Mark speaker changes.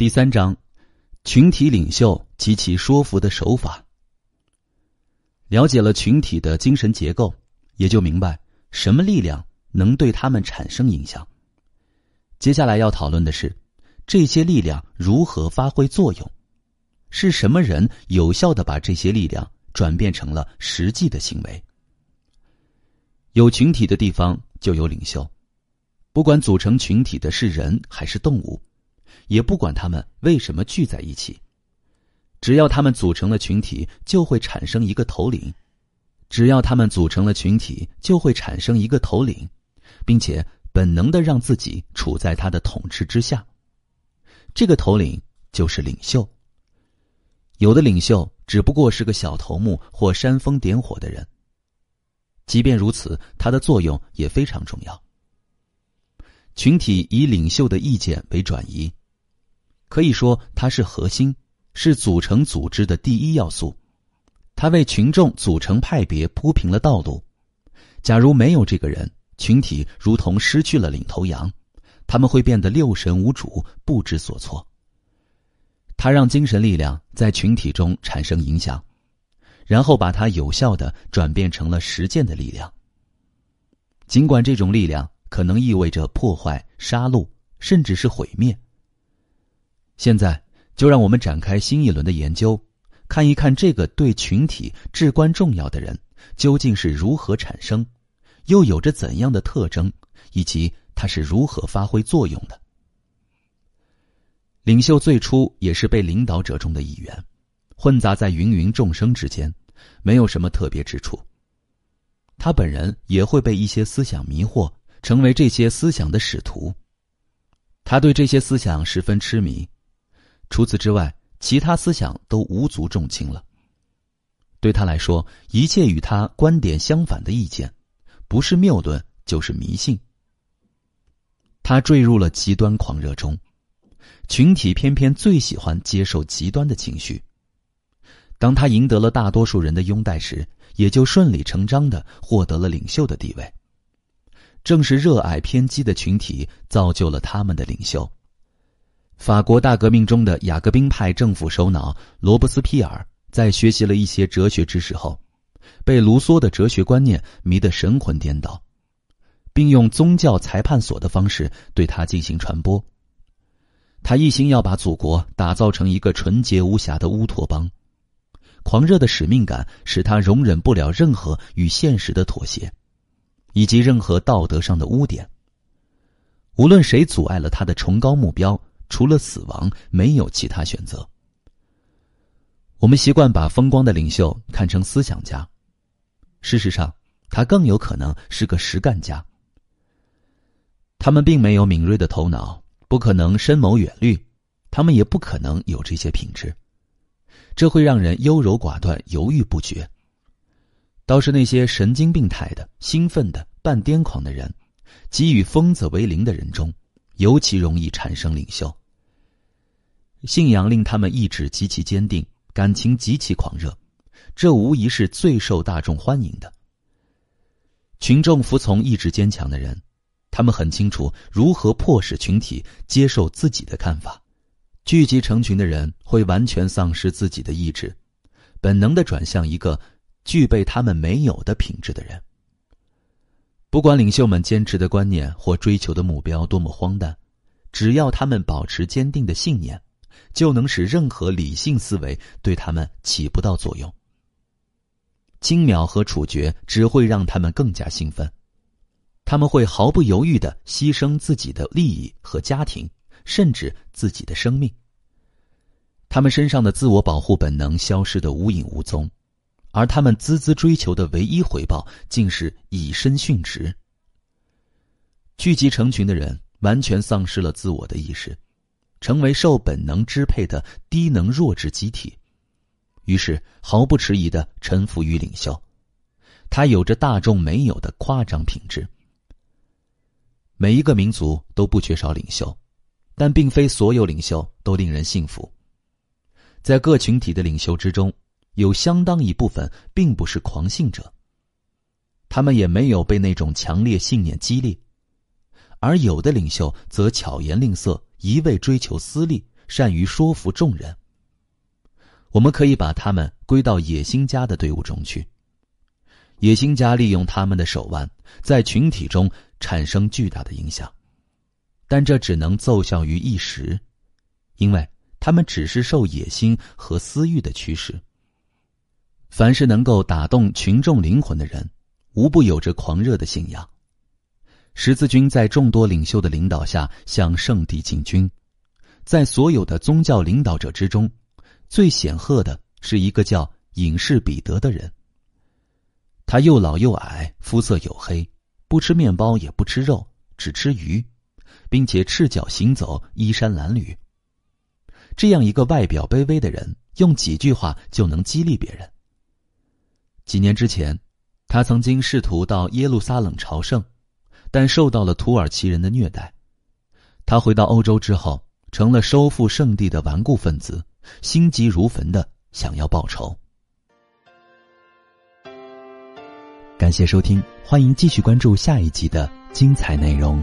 Speaker 1: 第三章，群体领袖及其说服的手法。了解了群体的精神结构，也就明白什么力量能对他们产生影响。接下来要讨论的是，这些力量如何发挥作用，是什么人有效的把这些力量转变成了实际的行为。有群体的地方就有领袖，不管组成群体的是人还是动物。也不管他们为什么聚在一起，只要他们组成了群体，就会产生一个头领；只要他们组成了群体，就会产生一个头领，并且本能的让自己处在他的统治之下。这个头领就是领袖。有的领袖只不过是个小头目或煽风点火的人，即便如此，他的作用也非常重要。群体以领袖的意见为转移。可以说，它是核心，是组成组织的第一要素。它为群众组成派别铺平了道路。假如没有这个人，群体如同失去了领头羊，他们会变得六神无主、不知所措。他让精神力量在群体中产生影响，然后把它有效的转变成了实践的力量。尽管这种力量可能意味着破坏、杀戮，甚至是毁灭。现在就让我们展开新一轮的研究，看一看这个对群体至关重要的人究竟是如何产生，又有着怎样的特征，以及他是如何发挥作用的。领袖最初也是被领导者中的一员，混杂在芸芸众生之间，没有什么特别之处。他本人也会被一些思想迷惑，成为这些思想的使徒。他对这些思想十分痴迷。除此之外，其他思想都无足重轻了。对他来说，一切与他观点相反的意见，不是谬论就是迷信。他坠入了极端狂热中，群体偏偏最喜欢接受极端的情绪。当他赢得了大多数人的拥戴时，也就顺理成章的获得了领袖的地位。正是热爱偏激的群体，造就了他们的领袖。法国大革命中的雅各宾派政府首脑罗伯斯皮尔，在学习了一些哲学知识后，被卢梭的哲学观念迷得神魂颠倒，并用宗教裁判所的方式对他进行传播。他一心要把祖国打造成一个纯洁无瑕的乌托邦，狂热的使命感使他容忍不了任何与现实的妥协，以及任何道德上的污点。无论谁阻碍了他的崇高目标。除了死亡，没有其他选择。我们习惯把风光的领袖看成思想家，事实上，他更有可能是个实干家。他们并没有敏锐的头脑，不可能深谋远虑，他们也不可能有这些品质，这会让人优柔寡断、犹豫不决。倒是那些神经病态的、兴奋的、半癫狂的人，给予疯子为邻的人中，尤其容易产生领袖。信仰令他们意志极其坚定，感情极其狂热，这无疑是最受大众欢迎的。群众服从意志坚强的人，他们很清楚如何迫使群体接受自己的看法。聚集成群的人会完全丧失自己的意志，本能的转向一个具备他们没有的品质的人。不管领袖们坚持的观念或追求的目标多么荒诞，只要他们保持坚定的信念。就能使任何理性思维对他们起不到作用。轻描和处决只会让他们更加兴奋，他们会毫不犹豫的牺牲自己的利益和家庭，甚至自己的生命。他们身上的自我保护本能消失的无影无踪，而他们孜孜追求的唯一回报，竟是以身殉职。聚集成群的人完全丧失了自我的意识。成为受本能支配的低能弱智机体，于是毫不迟疑的臣服于领袖。他有着大众没有的夸张品质。每一个民族都不缺少领袖，但并非所有领袖都令人信服。在各群体的领袖之中，有相当一部分并不是狂信者，他们也没有被那种强烈信念激励，而有的领袖则巧言令色。一味追求私利，善于说服众人。我们可以把他们归到野心家的队伍中去。野心家利用他们的手腕，在群体中产生巨大的影响，但这只能奏效于一时，因为他们只是受野心和私欲的驱使。凡是能够打动群众灵魂的人，无不有着狂热的信仰。十字军在众多领袖的领导下向圣地进军，在所有的宗教领导者之中，最显赫的是一个叫隐士彼得的人。他又老又矮，肤色黝黑，不吃面包也不吃肉，只吃鱼，并且赤脚行走，衣衫褴褛。这样一个外表卑微的人，用几句话就能激励别人。几年之前，他曾经试图到耶路撒冷朝圣，但受到了土耳其人的虐待。他回到欧洲之后，成了收复圣地的顽固分子，心急如焚的想要报仇。感谢收听，欢迎继续关注下一集的精彩内容。